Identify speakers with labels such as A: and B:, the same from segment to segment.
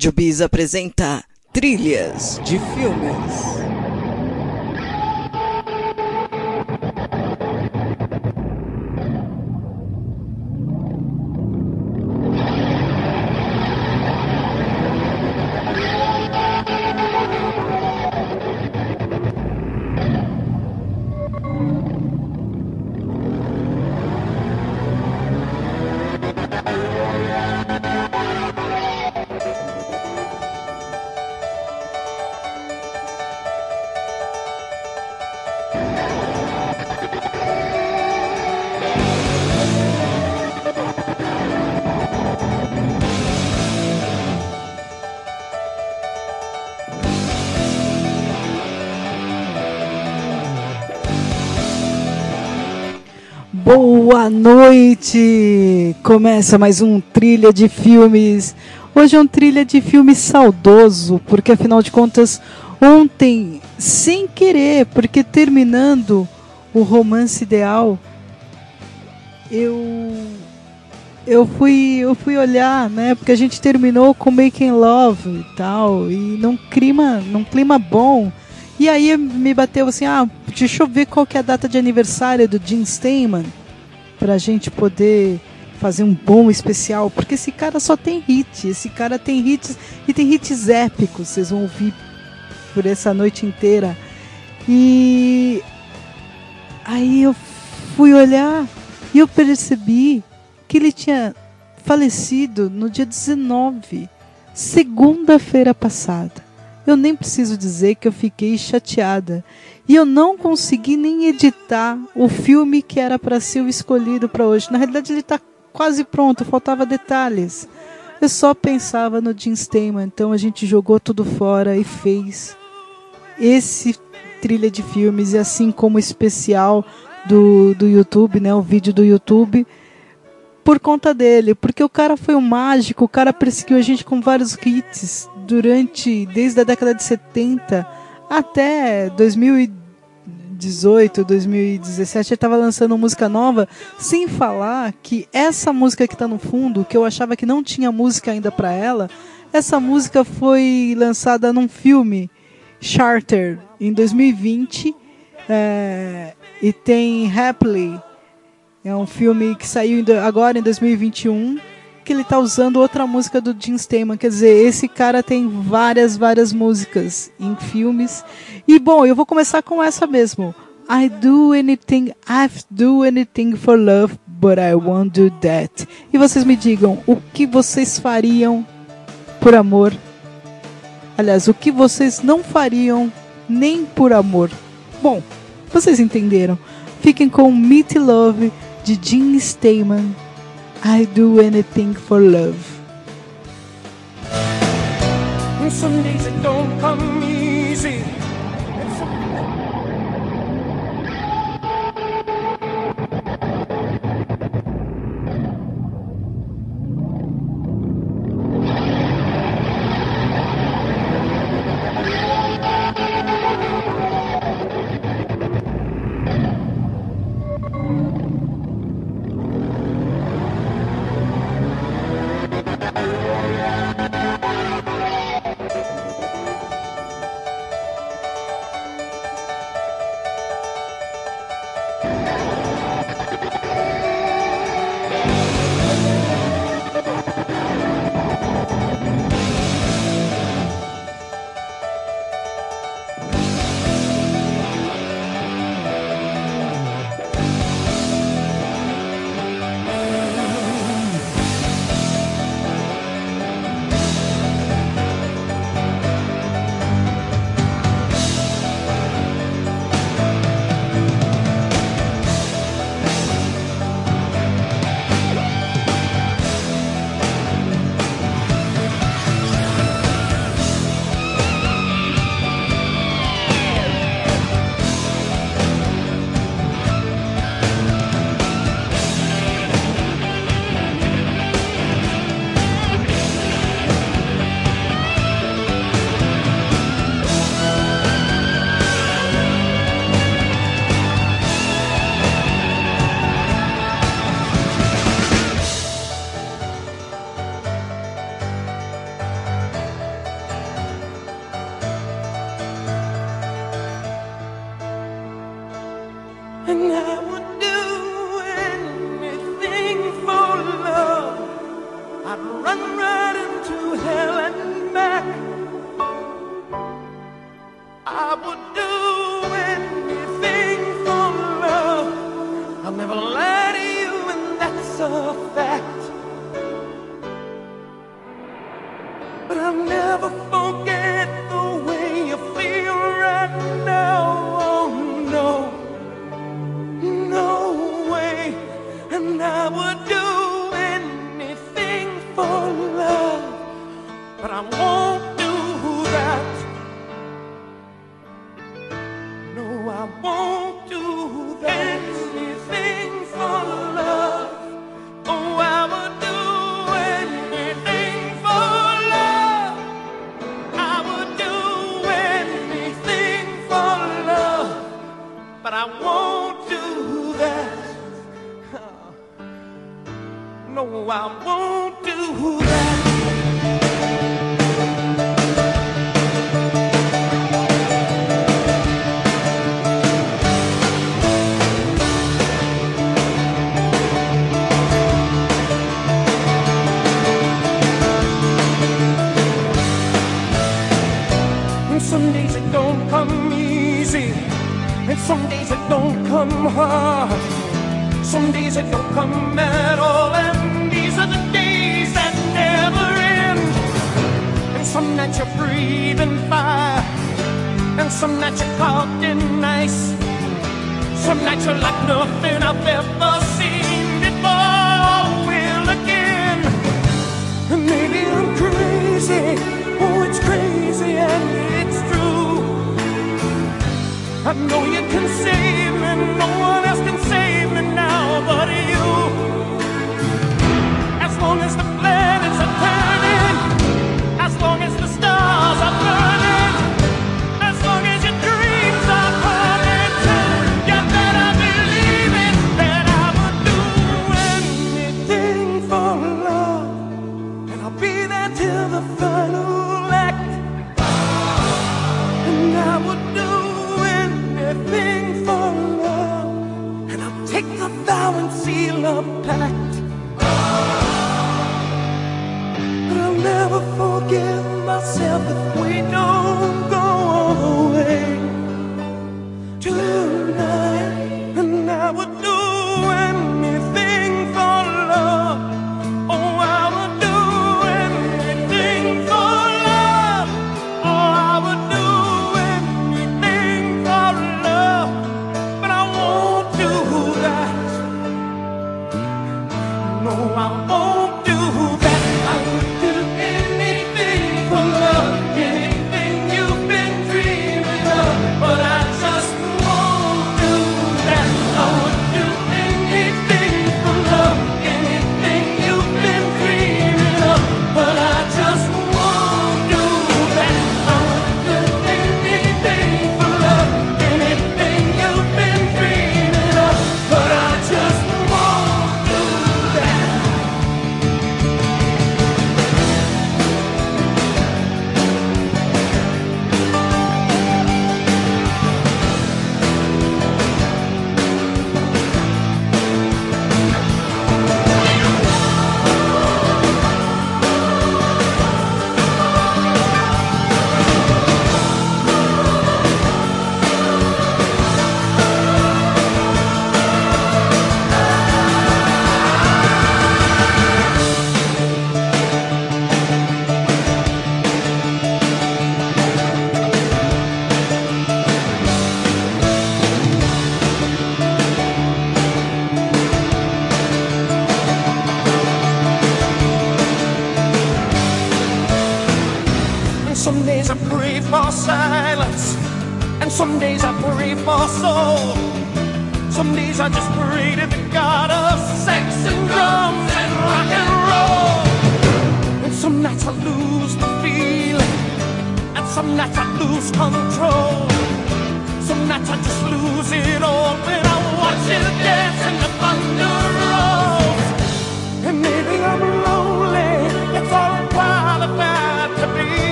A: Rádio Bis apresenta Trilhas de Filmes. Noite! Começa mais um trilha de filmes. Hoje é um trilha de filme saudoso, porque afinal de contas, ontem, sem querer, porque terminando o romance ideal, eu eu fui eu fui olhar, né? Porque a gente terminou com Making Love e tal, e num clima, num clima bom. E aí me bateu assim, ah, deixa eu ver qual que é a data de aniversário do Jim Steinman pra gente poder fazer um bom especial, porque esse cara só tem hit, esse cara tem hits e tem hits épicos, vocês vão ouvir por essa noite inteira. E aí eu fui olhar e eu percebi que ele tinha falecido no dia 19, segunda-feira passada. Eu nem preciso dizer que eu fiquei chateada. E eu não consegui nem editar o filme que era para ser o escolhido para hoje. Na realidade, ele está quase pronto, faltava detalhes. Eu só pensava no Jim Steinman, então a gente jogou tudo fora e fez esse trilha de filmes, e assim como o especial do, do YouTube, né, o vídeo do YouTube, por conta dele, porque o cara foi um mágico, o cara perseguiu a gente com vários hits durante desde a década de 70 até 2018, 2017, ele estava lançando música nova, sem falar que essa música que está no fundo, que eu achava que não tinha música ainda para ela, essa música foi lançada num filme Charter em 2020 é, e tem Happily, é um filme que saiu agora em 2021 que ele tá usando outra música do Jim Steinman. Quer dizer, esse cara tem várias, várias músicas em filmes. E bom, eu vou começar com essa mesmo. I do anything, I do anything for love, but I won't do that. E vocês me digam, o que vocês fariam por amor? Aliás, o que vocês não fariam nem por amor? Bom, vocês entenderam. Fiquem com Meet Love de Jim Steinman I do anything for love.
B: Some days it don't come easy. I know you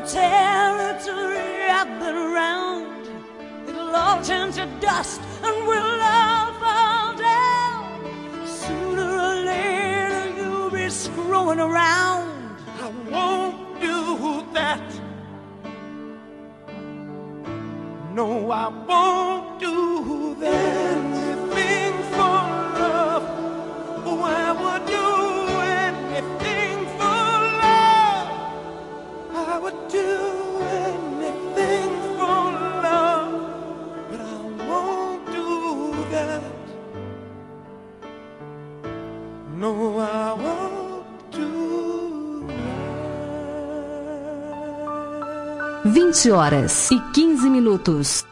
C: territory I've been around. It'll all turn to dust and we'll all fall down. Sooner or later you'll be screwing around.
B: I won't do that. No, I won't.
D: 20 horas e 15 minutos.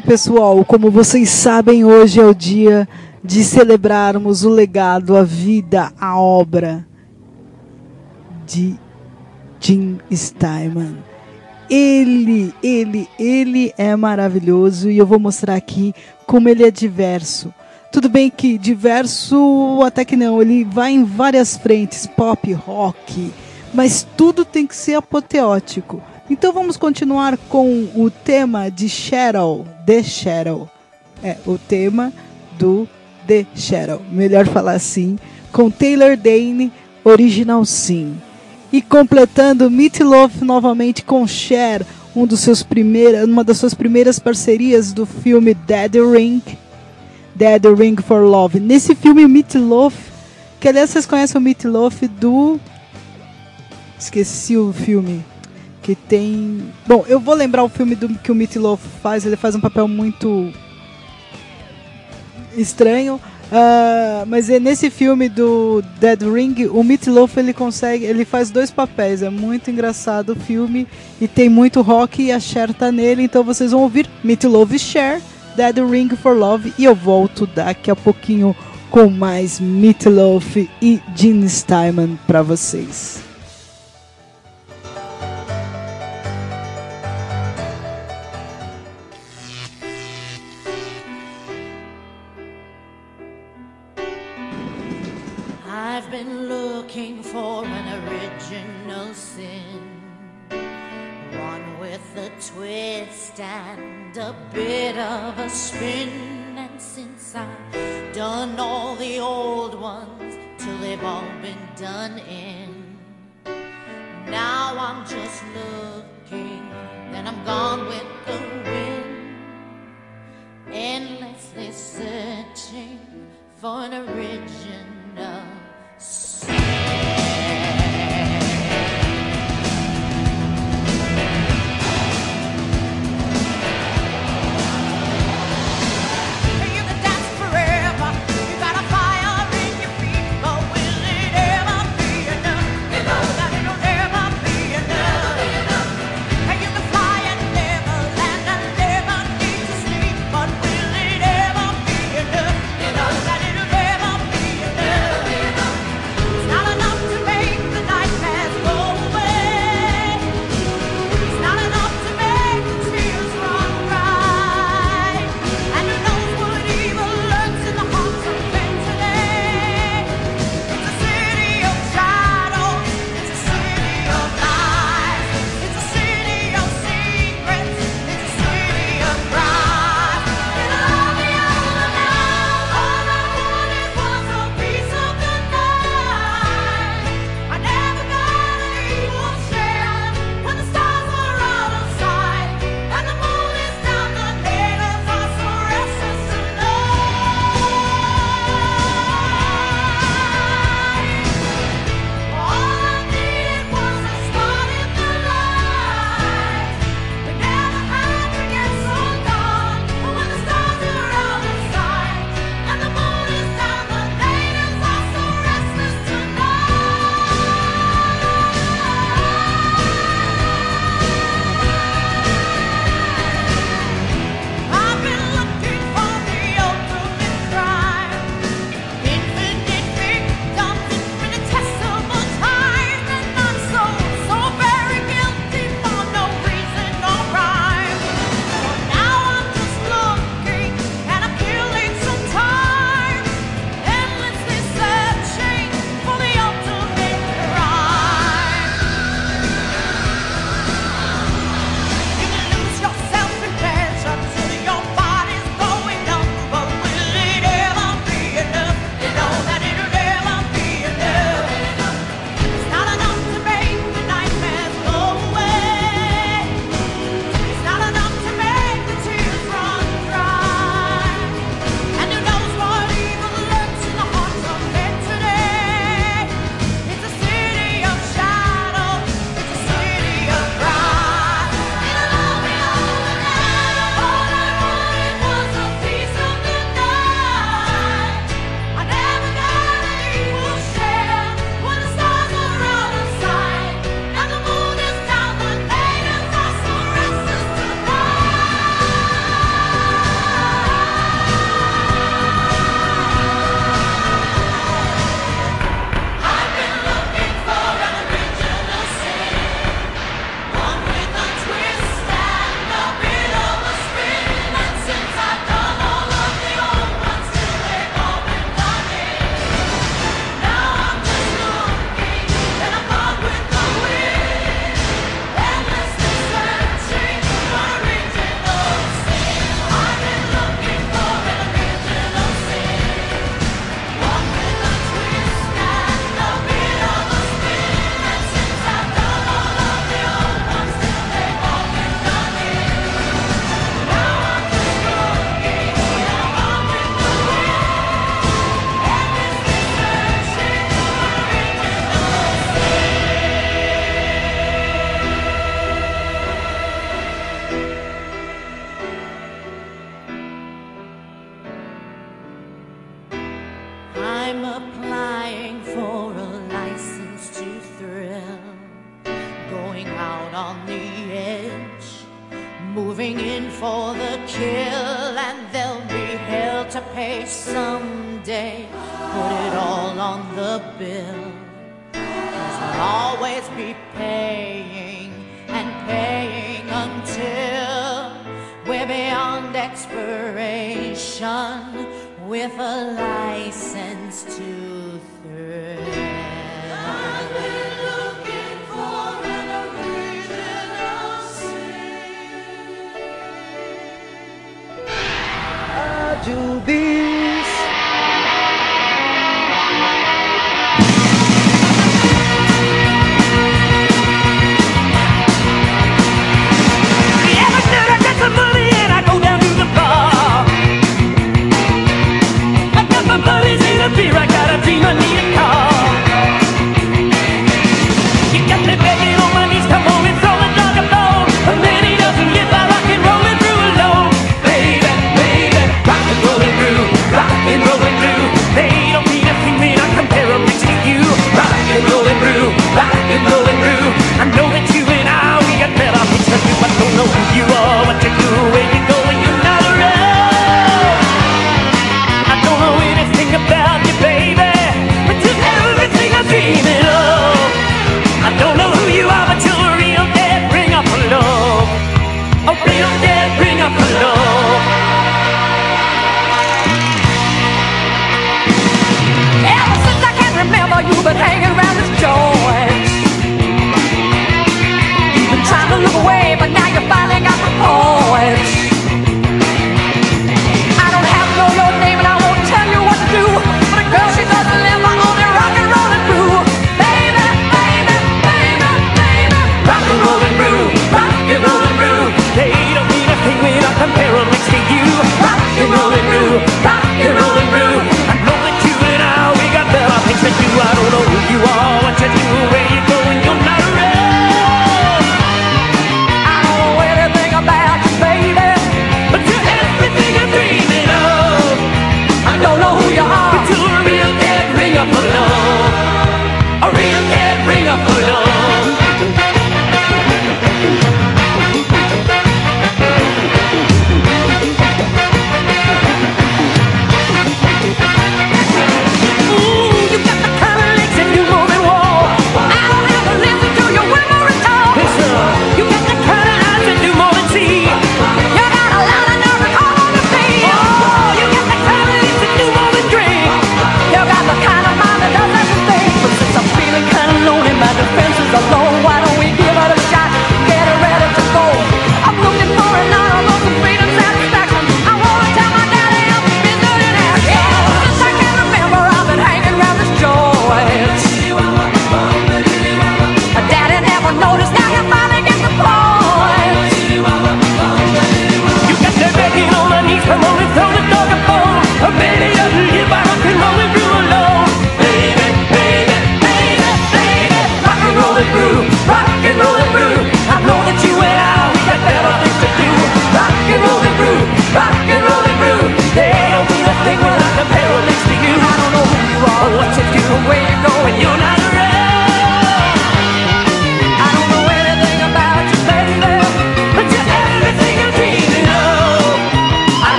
A: pessoal, como vocês sabem, hoje é o dia de celebrarmos o legado, a vida, a obra de Jim Steinman. Ele, ele, ele é maravilhoso e eu vou mostrar aqui como ele é diverso. Tudo bem que diverso até que não, ele vai em várias frentes, pop, rock, mas tudo tem que ser apoteótico. Então vamos continuar com o tema de Shadow, The Shadow. É, o tema do The Shadow, melhor falar assim, com Taylor Dane, Original Sim. E completando Meat Loaf novamente com Cher, um dos seus primeiras, uma das suas primeiras parcerias do filme Dead Ring, Dead Ring for Love. Nesse filme Meat Loaf, que aliás vocês conhecem o Meat Loaf do esqueci o filme que tem, bom, eu vou lembrar o filme do que o Meat Loaf faz, ele faz um papel muito estranho. Uh, mas é nesse filme do Dead Ring, o Meatloaf ele consegue, ele faz dois papéis. É muito engraçado o filme e tem muito rock e a Cher tá nele. Então vocês vão ouvir Meatloaf Cher, Dead Ring for Love e eu volto daqui a pouquinho com mais Meatloaf e Gene Steinman para vocês.
E: Bit of a spin. And since I've done all the old ones till they've all been done in, now I'm just looking, then I'm gone with the wind. Endlessly searching for an original you for the kill and they'll be held to pay someday. Put it all on the bill. Cause we'll always be paying and paying until we're beyond expiration with a license.
B: ti.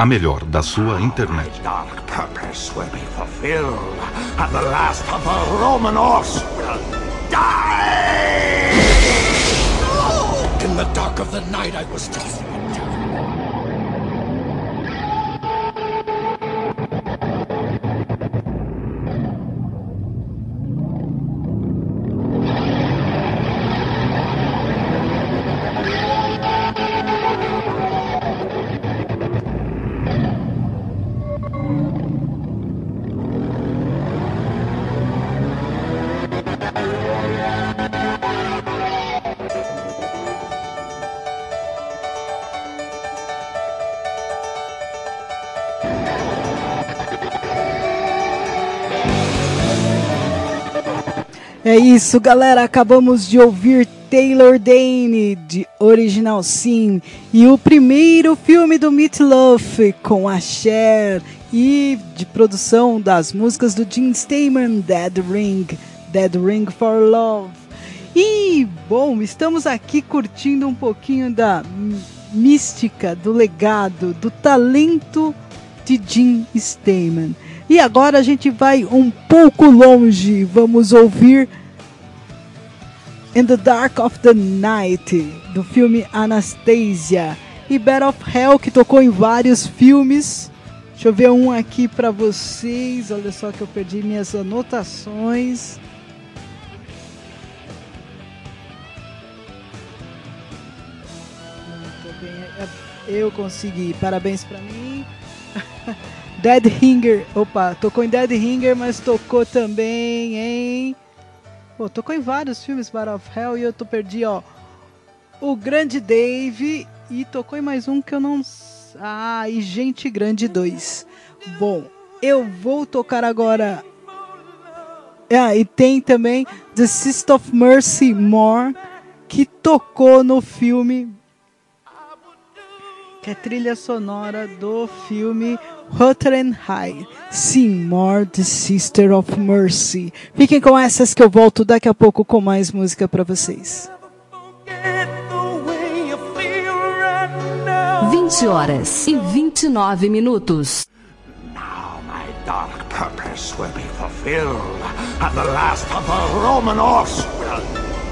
B: A
F: melhor da sua internet.
G: Dark purpose will be fulfilled, and the last of the Roman horse will die! In the dark of the night, I was tossing
A: isso, galera. Acabamos de ouvir Taylor Dane de Original Sim e o primeiro filme do Meat Loaf com a Cher e de produção das músicas do Jim Steinman, Dead Ring, Dead Ring for Love. E bom, estamos aqui curtindo um pouquinho da mística, do legado, do talento de Jim Steinman. E agora a gente vai um pouco longe. Vamos ouvir In the Dark of the Night, do filme Anastasia. E Battle of Hell, que tocou em vários filmes. Deixa eu ver um aqui pra vocês. Olha só que eu perdi minhas anotações. É- Eu consegui. Parabéns pra mim. Dead Ringer. Opa, tocou em Dead Ringer, mas tocou também em. Pô, tocou em vários filmes Battle of Hell e eu tô perdi, ó. O Grande Dave e tocou em mais um que eu não. Ah, e Gente Grande 2. Bom, eu vou tocar agora. Ah, e tem também The Sister of Mercy More, que tocou no filme que é trilha sonora do filme High. Sim, More the Sister of Mercy. Fiquem com essas que eu volto daqui a pouco com mais música pra vocês.
G: Get the way you feel right now.
D: 20 horas e 29 minutos.
G: Now my dark purpose will be fulfilled, and the last of the Roman horse will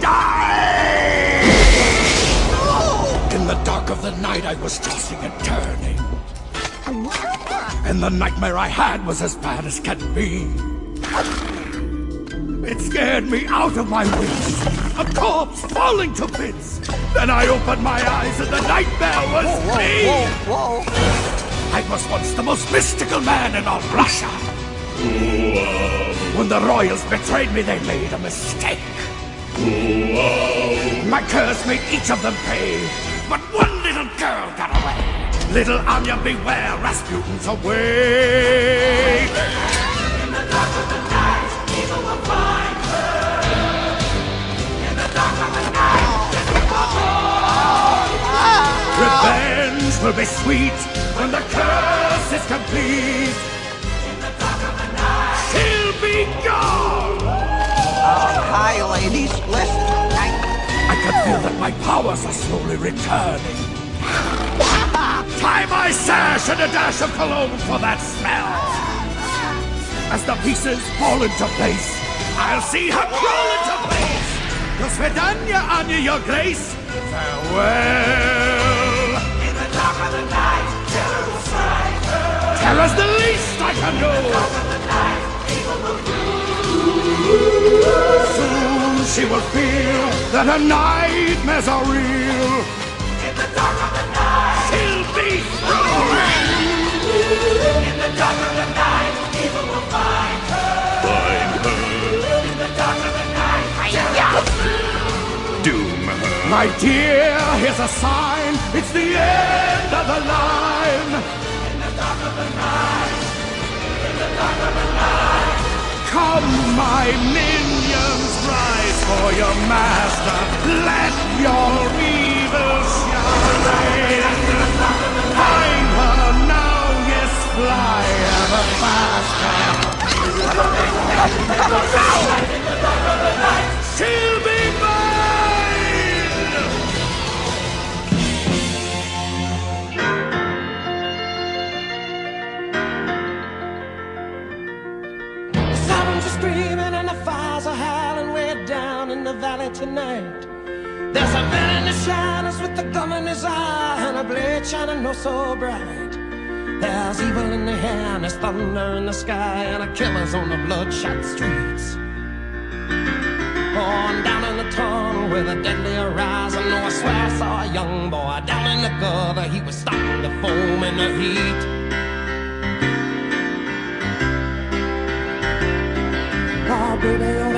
G: die! In the dark of the night, I was tossing and turning. And the nightmare I had was as bad as can be. It scared me out of my wits. A corpse falling to bits. Then I opened my eyes and the nightmare was me. I was once the most mystical man in all Russia. When the royals betrayed me, they made a mistake. My curse made each of them pay, but one little girl got away. Little Anya, beware, Rasputin's away. In the dark of the night, evil will find her. In the dark of the night, Revenge will be sweet when the curse is complete. In the dark of the night, she'll be gone.
H: Oh, hi, ladies. Listen.
G: Can feel that my powers are slowly returning. Tie my sash and a dash of cologne for that smell. As the pieces fall into place, I'll see her crawl into place. Your Svedanya, Anya, your grace. Farewell. In the dark of the night, terror will strike her. Terror's the least I can do. In the dark of the night, evil will Soon she will feel that her nightmares are real. In the dark of the night, she'll be through. In the dark of the night, evil will find her. Find her. In the dark of the night, doom her. My dear, here's a sign. It's the end of the line. In the dark of the night. In the dark of the night. Come, my minions, Rise for your master, let your evil shine. Find her now, yes, fly ever faster. She'll be mine.
B: The sirens are screaming and the fires are high valley tonight. There's a man in the shadows with the gun in his eye and a blade shining no so bright. There's evil in the air there's thunder in the sky and a killer's on the bloodshot streets. On down in the tunnel with a deadly horizon. Oh, I swear I saw a young boy down in the gutter. He was starting to foam in the heat. Oh, baby,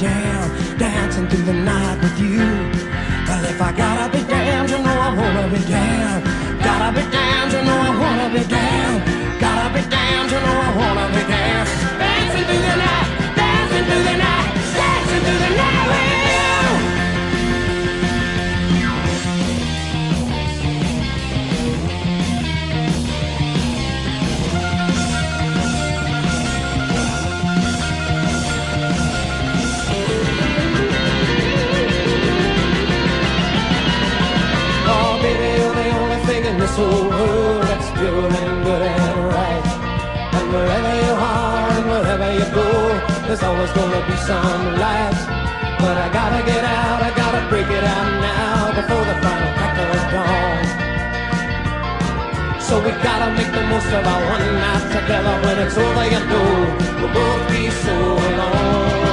B: Damned, dancing through the night with you. Well, if I gotta be damned, you know I wanna be damned. Gotta be damned, you know I wanna be damned. Gotta be damned, you know I wanna be damned. Dancing through the night, there's always gonna be some light. But I gotta get out, I gotta break it out now before the final crack of dawn. So we gotta make the most of our one night together. When it's over, you know we'll both be so alone.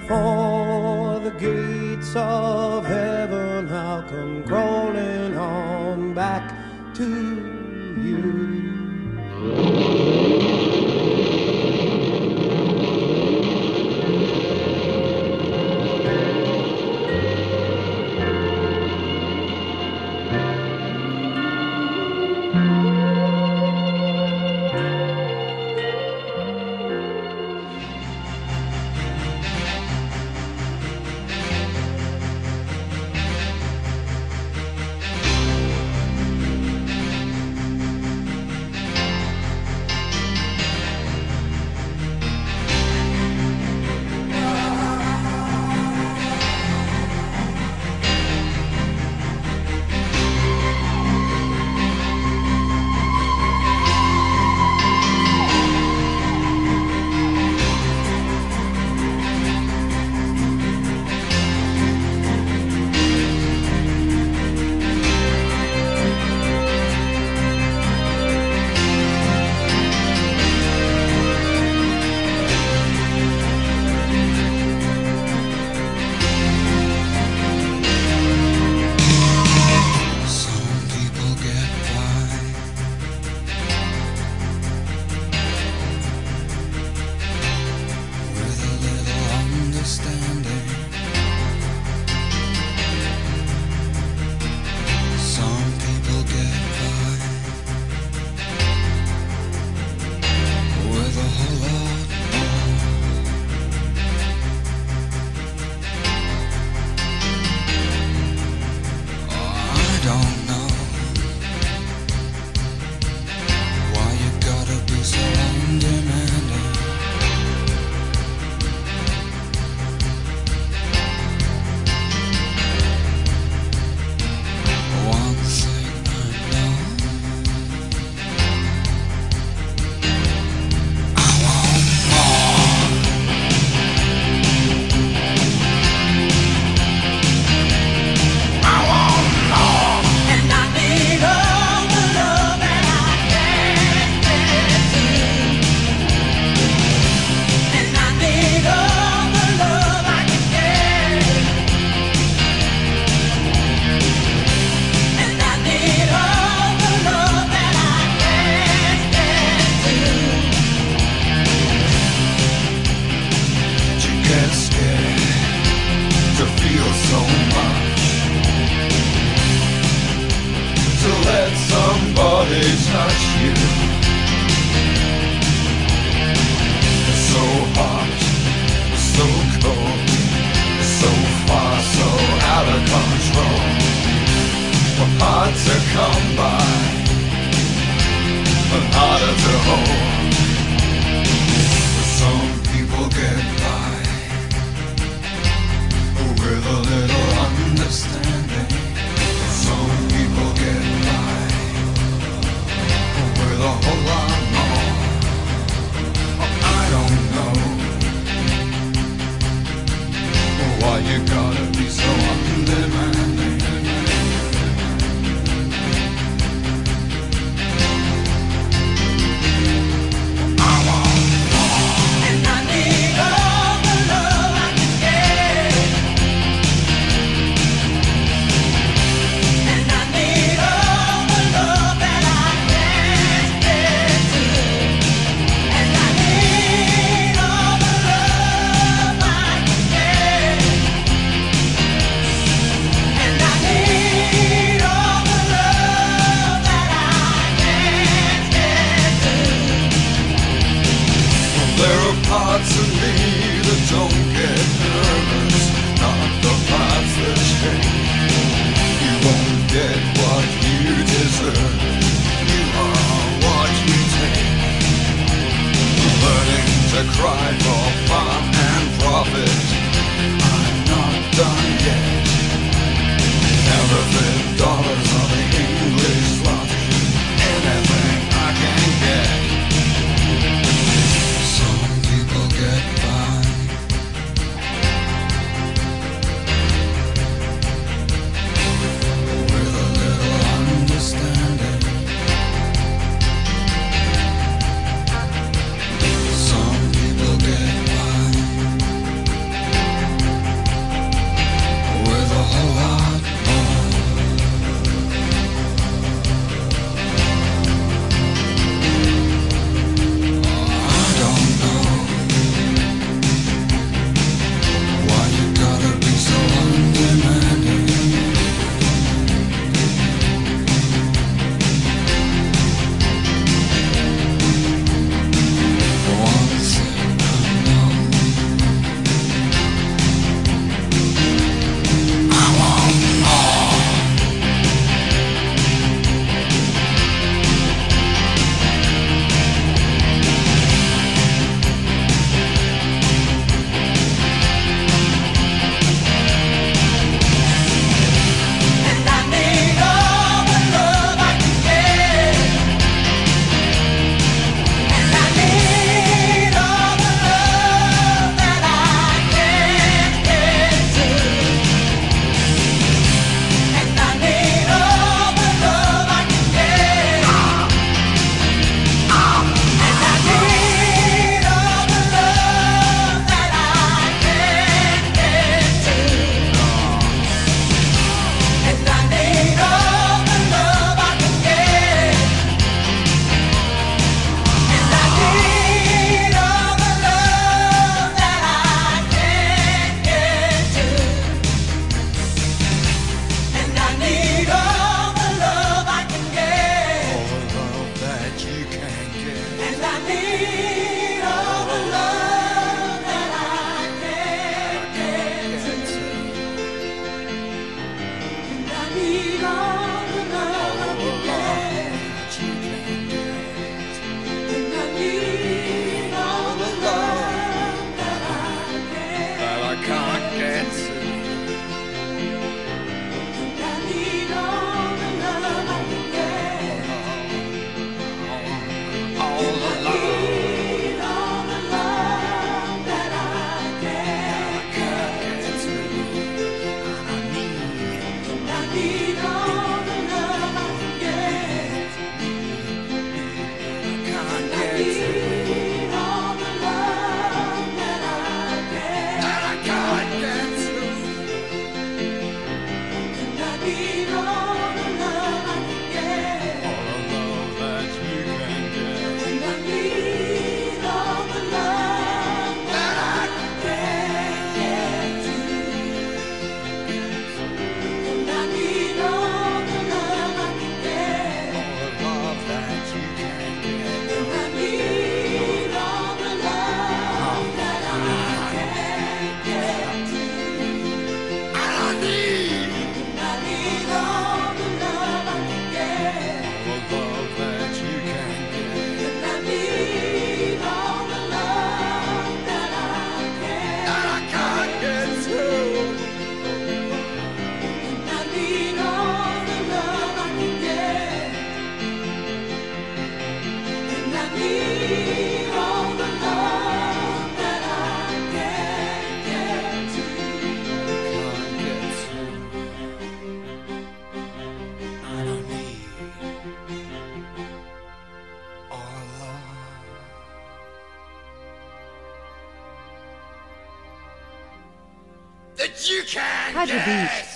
B: Before the gates of heaven, I'll come crawling on back to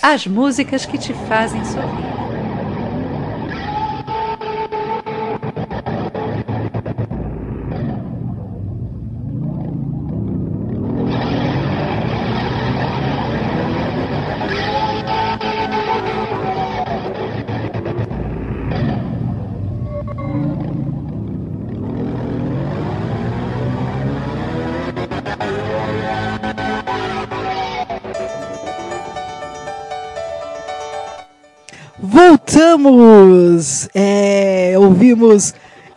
I: as músicas que te fazem sorrir.
A: Voltamos! É, ouvimos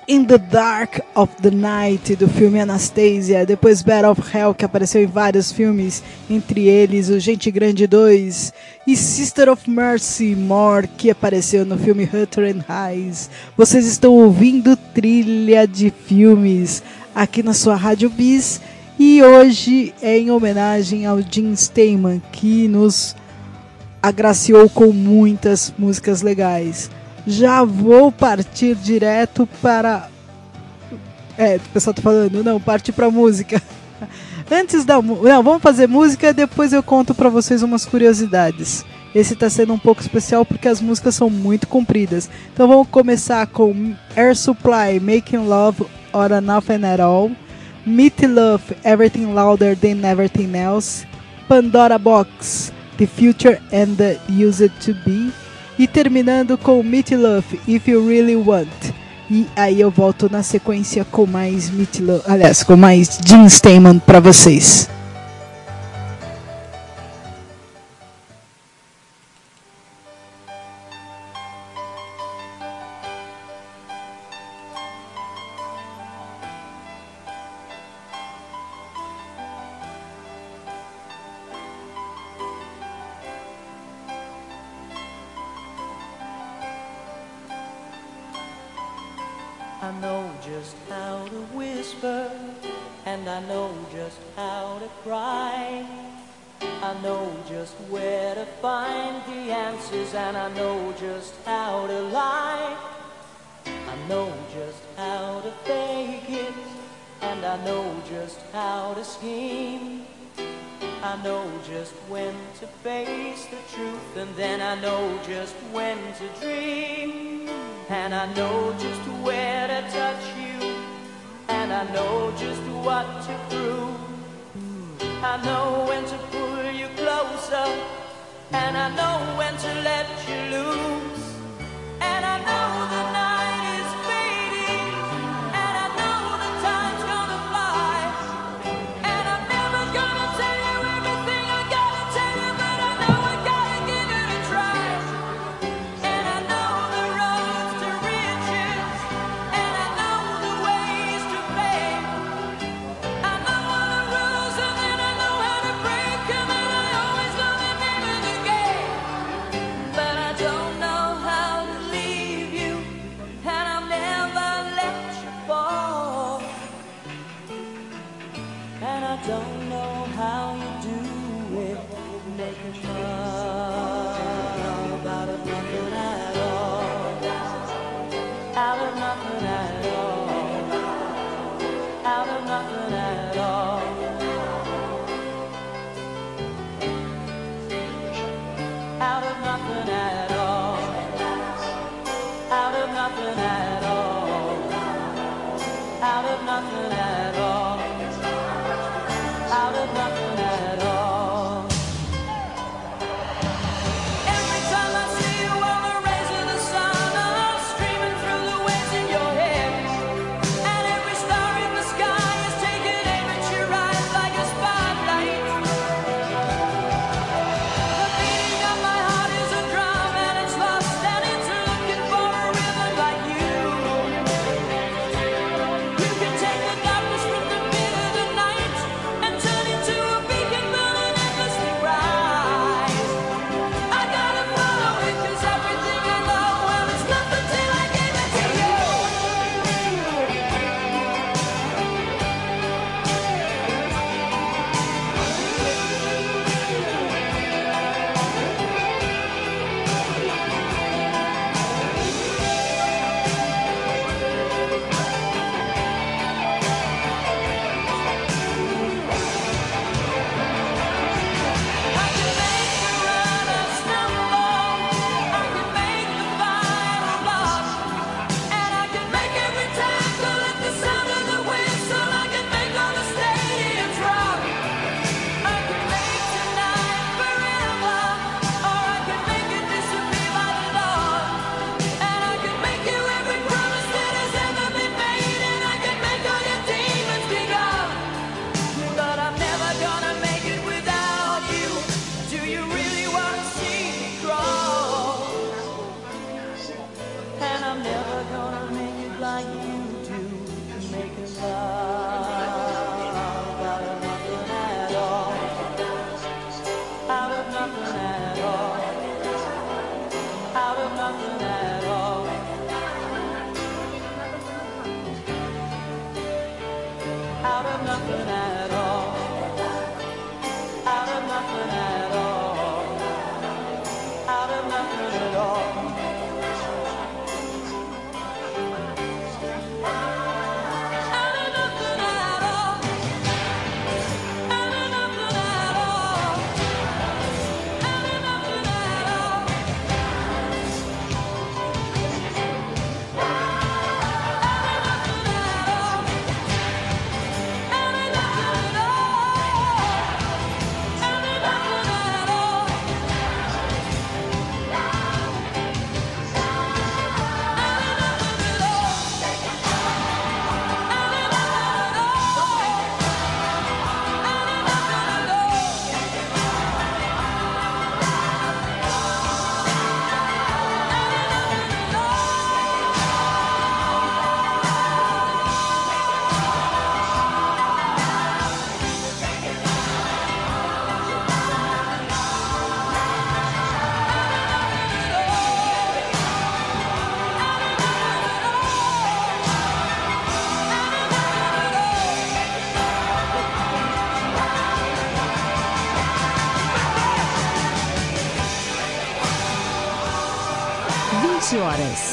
A: In the Dark of the Night do filme Anastasia, depois Battle of Hell, que apareceu em vários filmes, entre eles o Gente Grande 2, e Sister of Mercy More, que apareceu no filme Hutter and Highs. Vocês estão ouvindo trilha de filmes aqui na sua Rádio Bis, e hoje é em homenagem ao Jim Steinman, que nos agraciou com muitas músicas legais. Já vou partir direto para. É, o pessoal tá falando, não, parte para música. Antes da. Não, vamos fazer música depois eu conto para vocês umas curiosidades. Esse tá sendo um pouco especial porque as músicas são muito compridas. Então vamos começar com Air Supply, Making Love or Nothing at All. Meet Love, Everything Louder Than Everything Else. Pandora Box, The Future and the Used to Be. E terminando com Meet Love, If You Really Want. E aí eu volto na sequência com mais Meet Love, aliás, com mais Jim Steinman para vocês.
J: And I know just how to lie. I know just how to fake it, and I know just how to scheme. I know just when to face the truth, and then I know just when to dream. And I know just where to touch you, and I know just what to prove. I know when to pull you closer, and I know when to let you loose. And I know the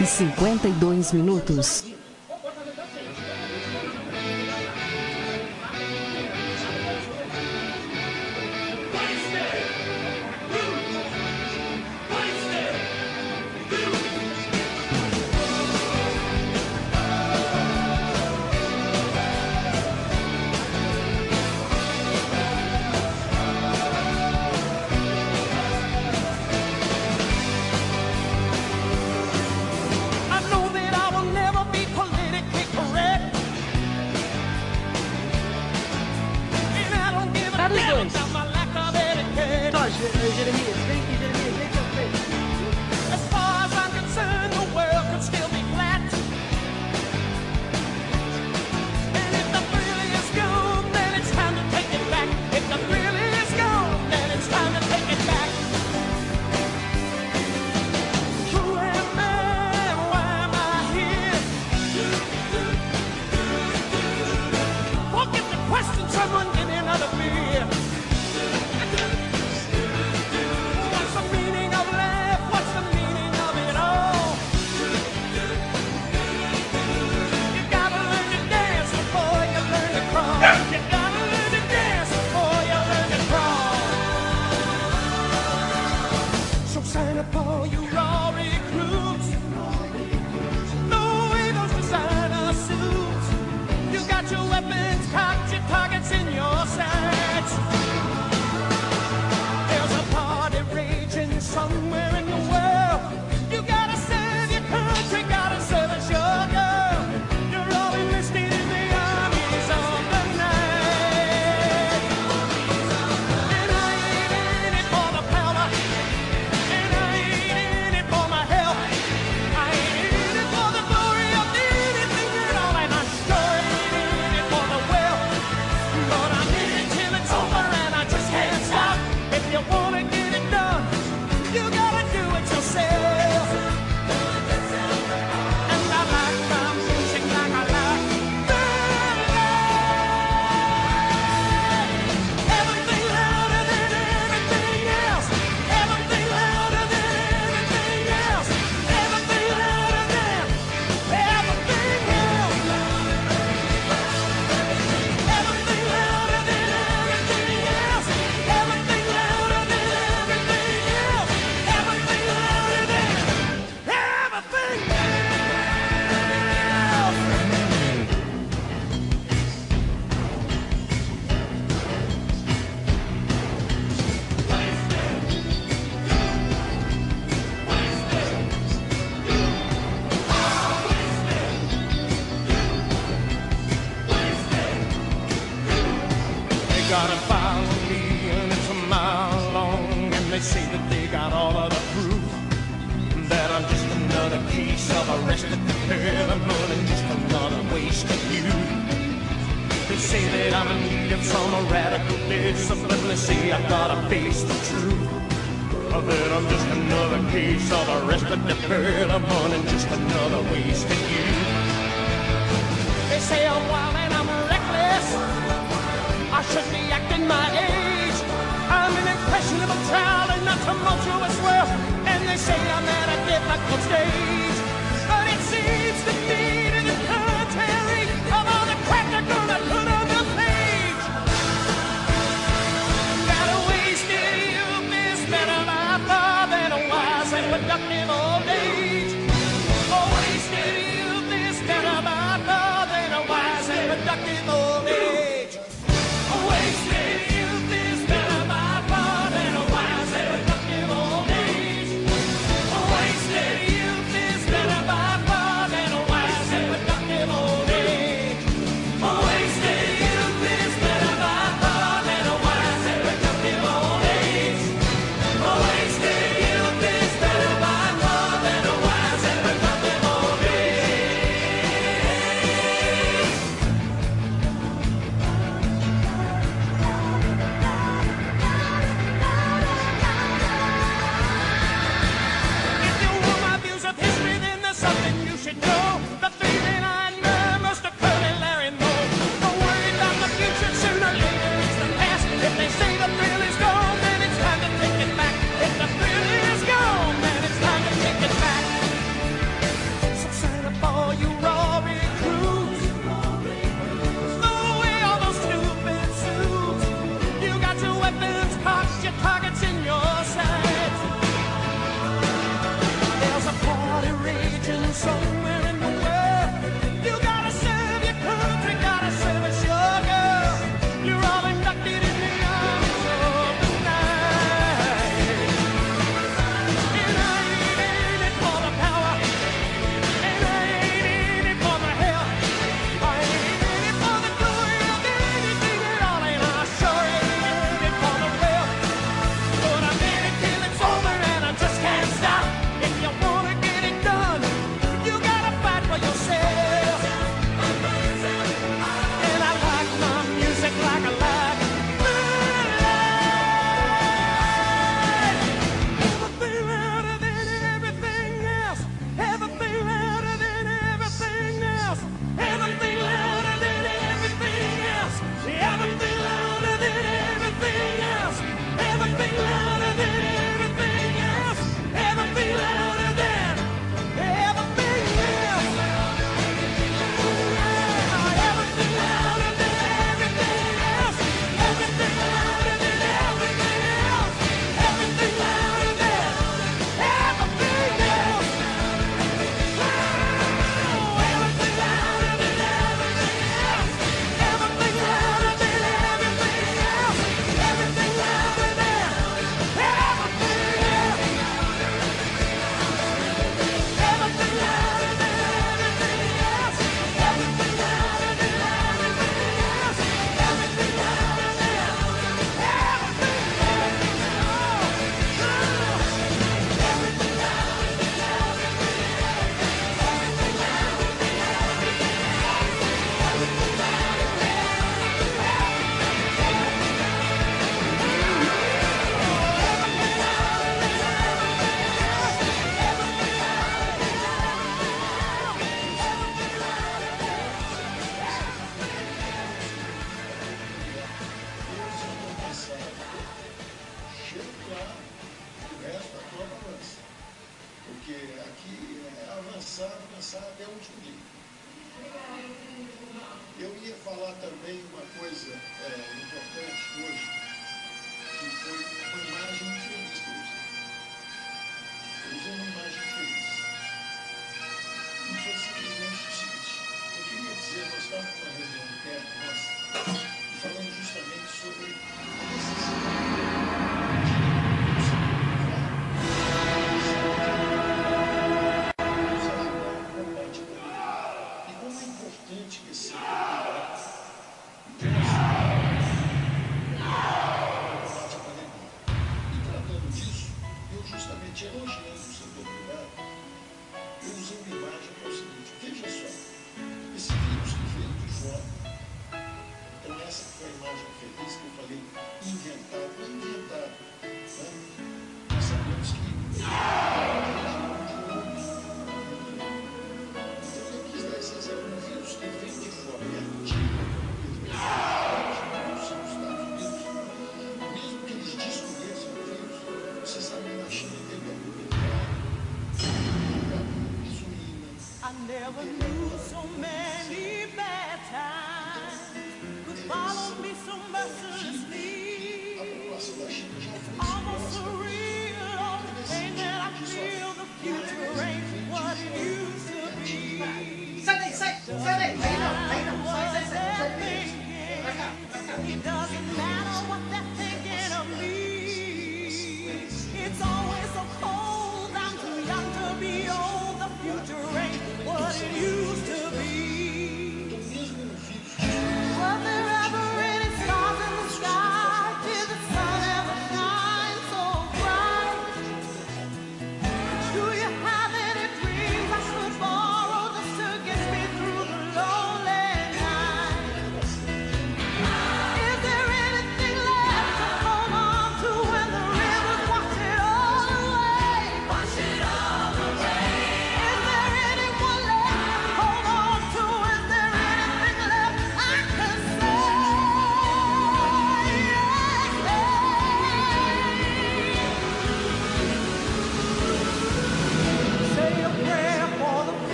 B: e 52 minutos.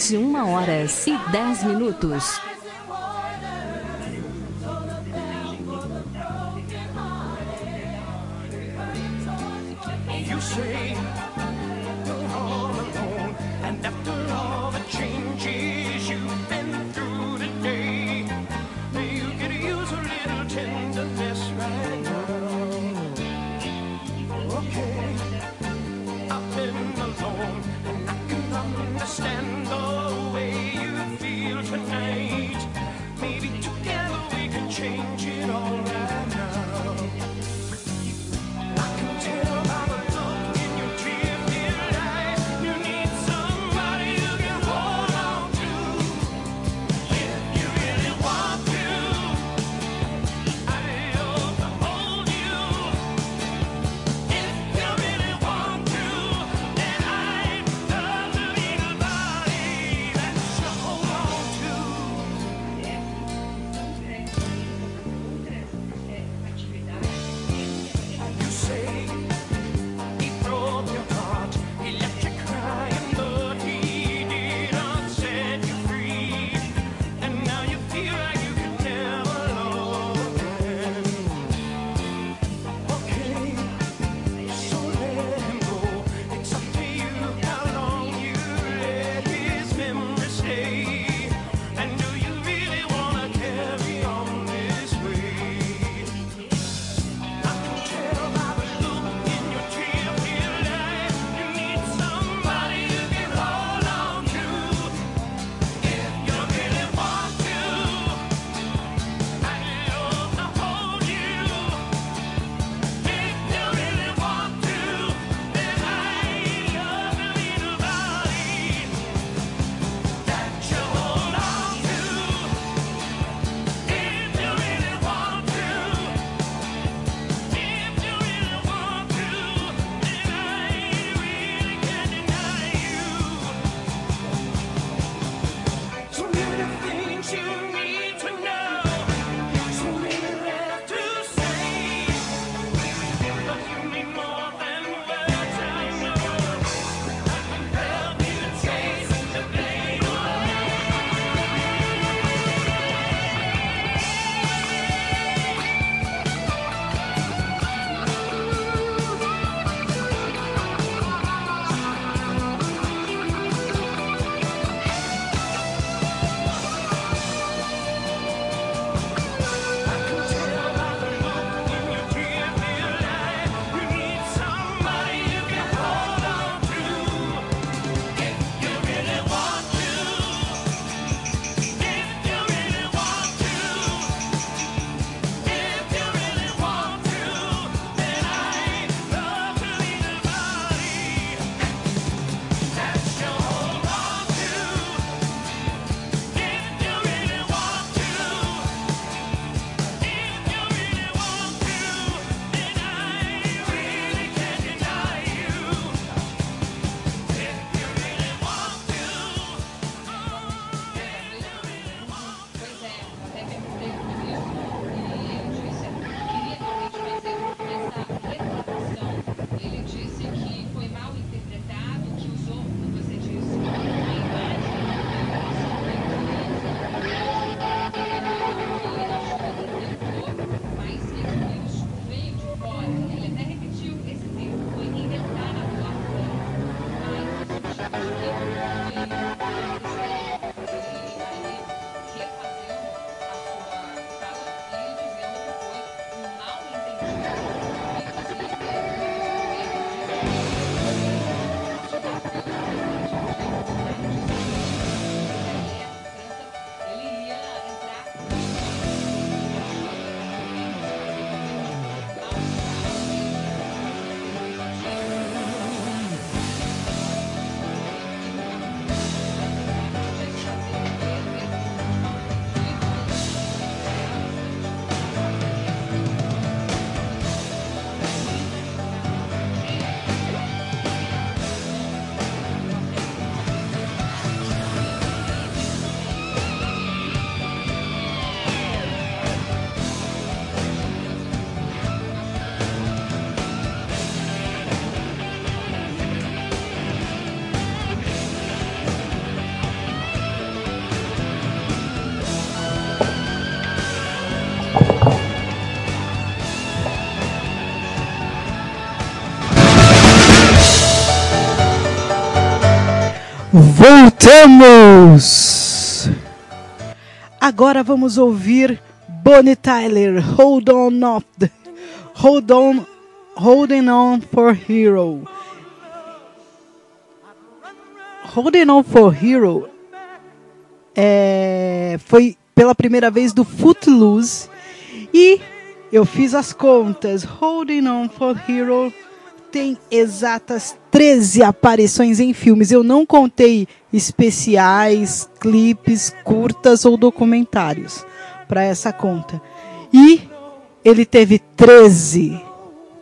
B: 21 horas e 10 minutos.
A: Voltamos! Agora vamos ouvir Bonnie Tyler, Hold On Off the, Hold On Holding On for Hero. Holding On for Hero é, foi pela primeira vez do Footloose e eu fiz as contas. Holding On for Hero tem exatas 13 aparições em filmes. Eu não contei especiais, clipes, curtas ou documentários para essa conta. E ele teve 13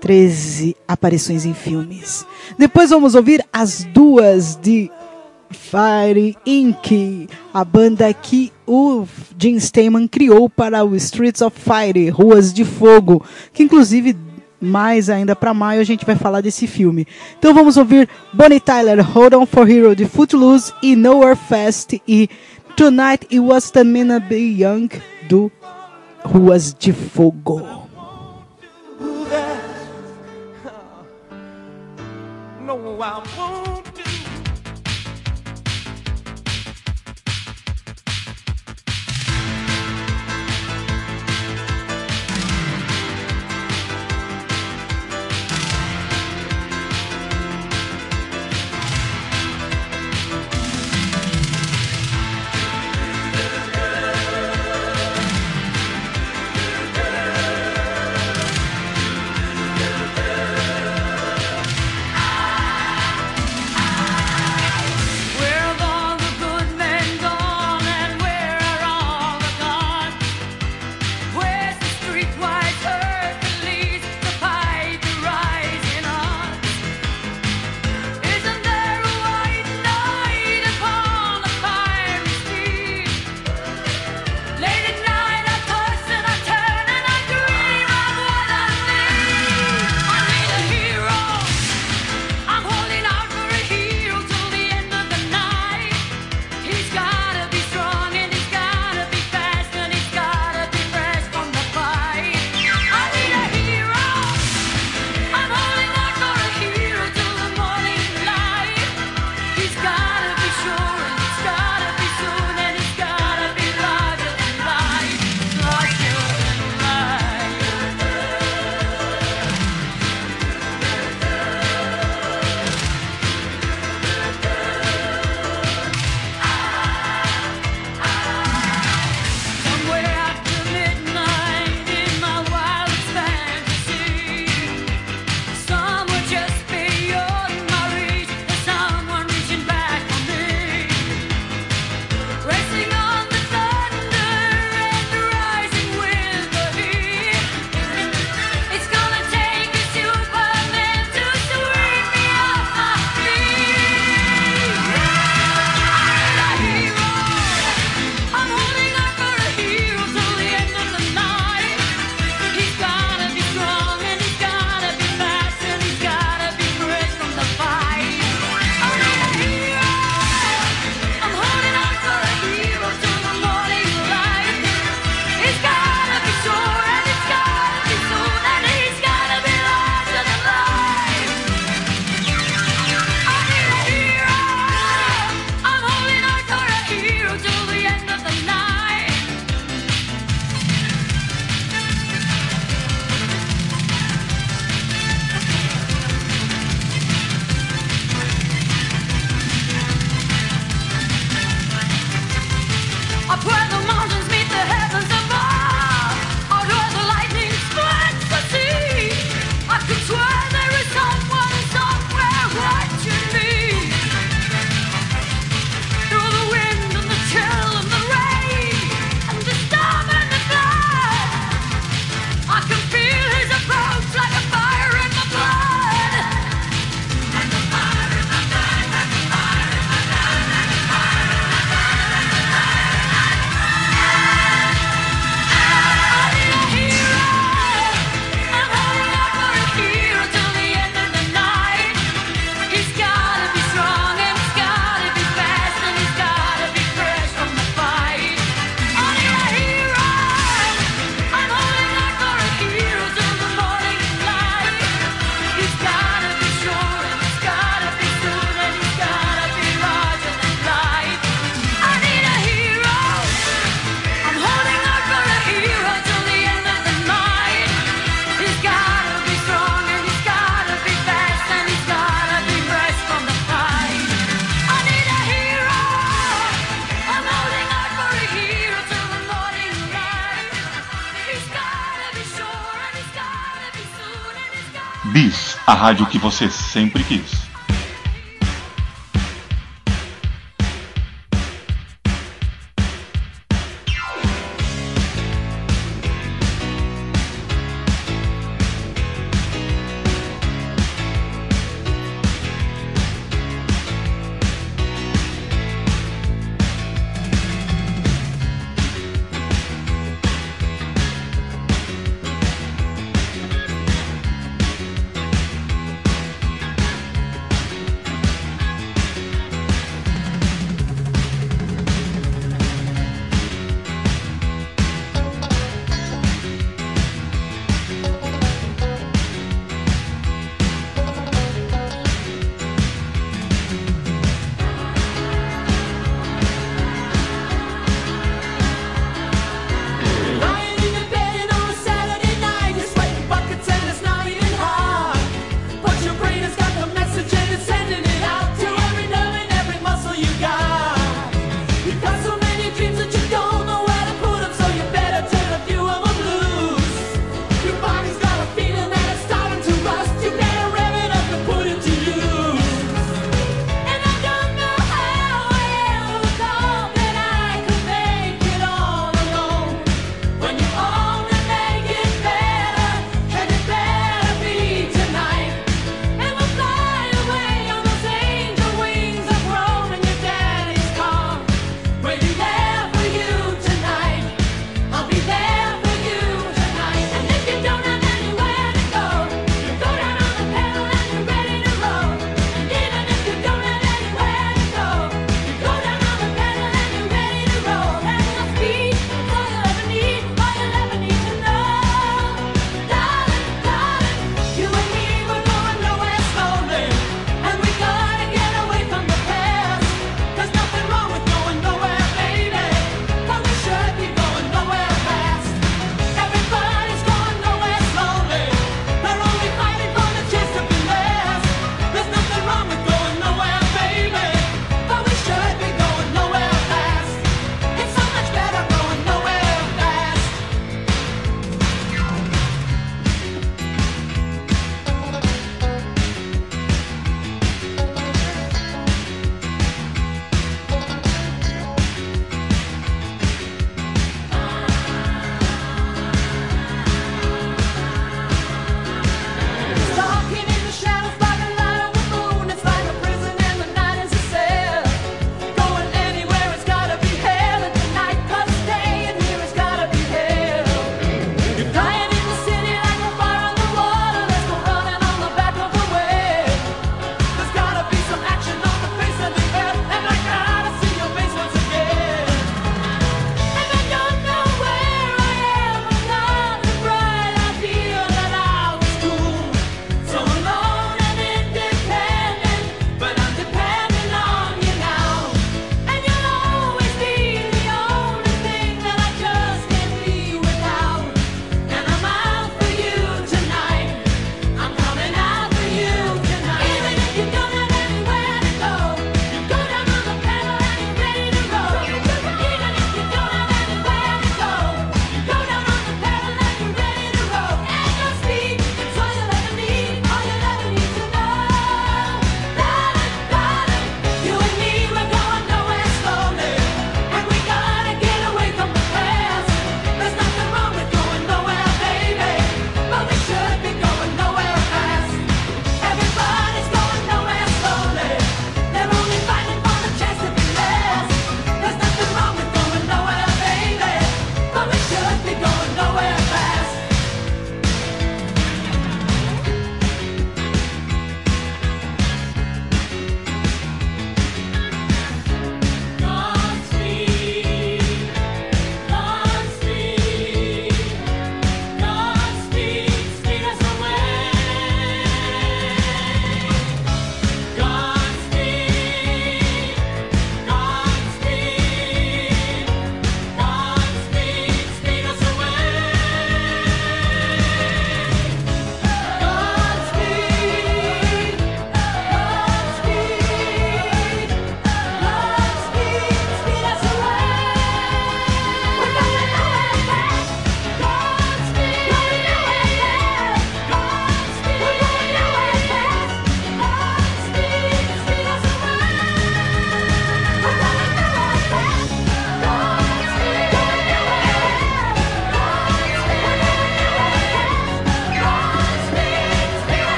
A: 13 aparições em filmes. Depois vamos ouvir as duas de Fire Inc., a banda que o Jim Steinman criou para o Streets of Fire, Ruas de Fogo, que inclusive mais ainda para maio a gente vai falar desse filme. Então vamos ouvir Bonnie Tyler, Hold On For Hero de Footloose e Nowhere Fast e Tonight It Was The Mina Be Young do Ruas de Fogo.
K: Rádio que você sempre quis.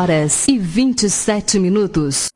C: Horas e 27 minutos.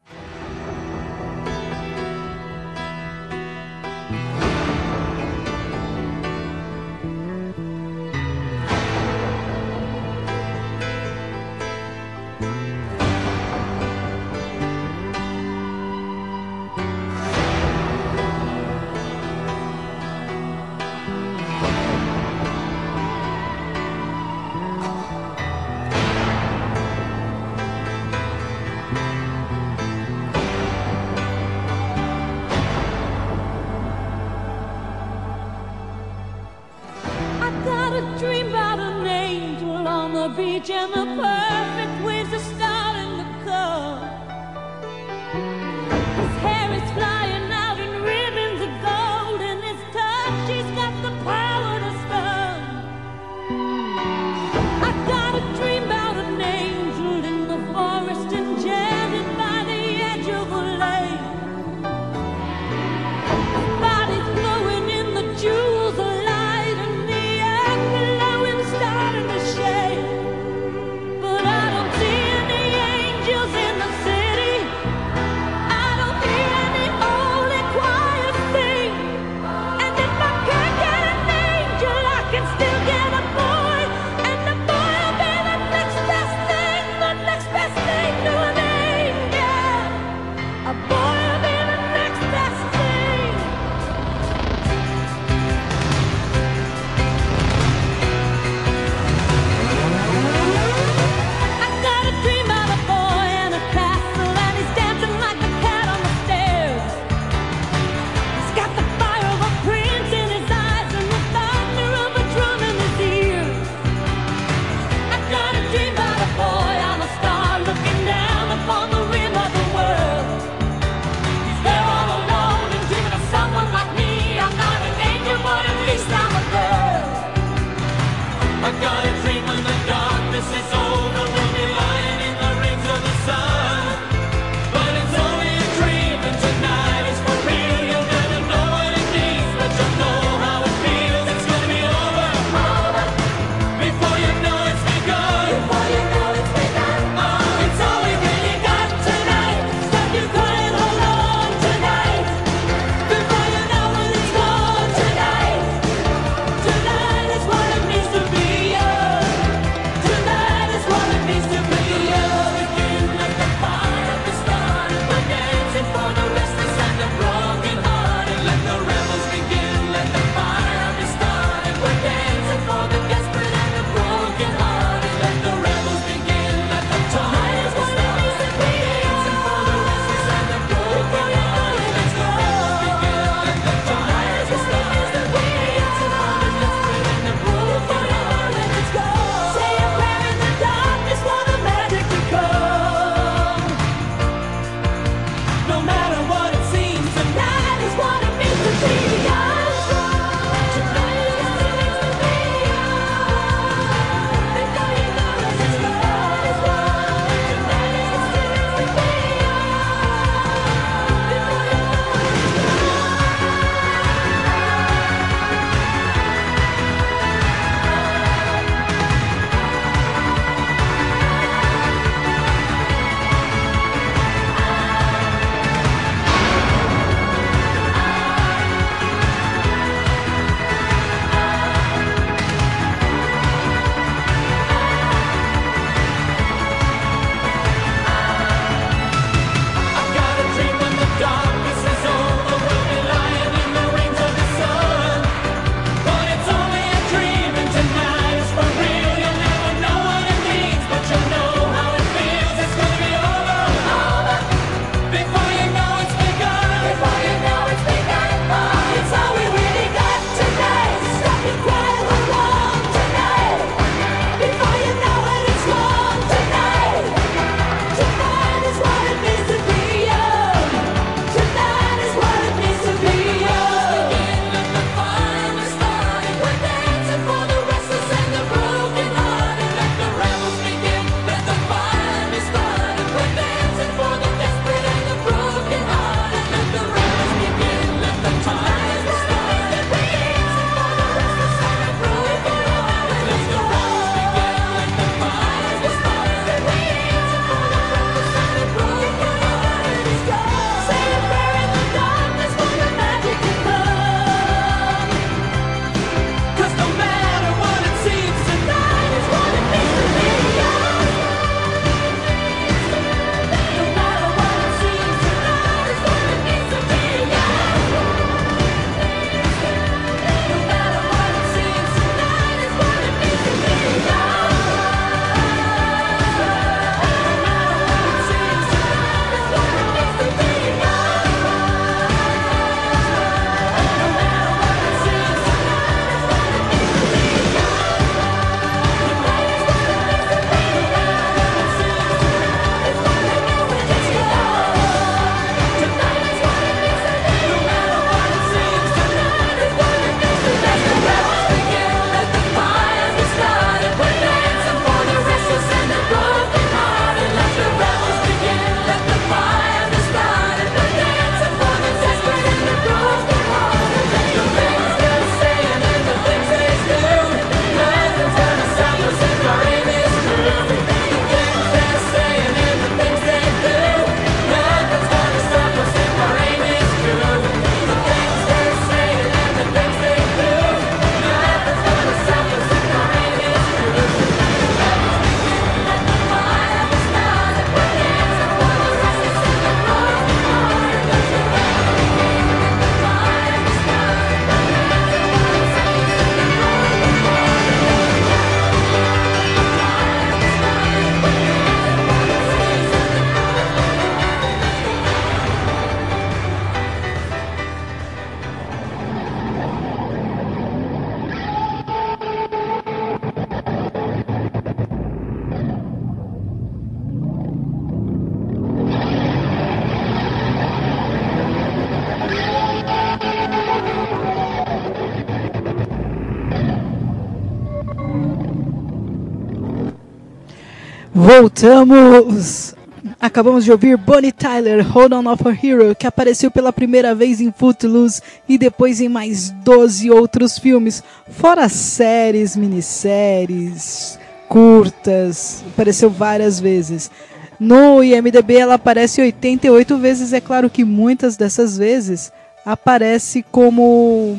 A: Voltamos! Acabamos de ouvir Bonnie Tyler, Hold On of a Hero, que apareceu pela primeira vez em Footloose e depois em mais 12 outros filmes, fora séries, minisséries, curtas, apareceu várias vezes. No IMDB ela aparece 88 vezes, é claro que muitas dessas vezes aparece como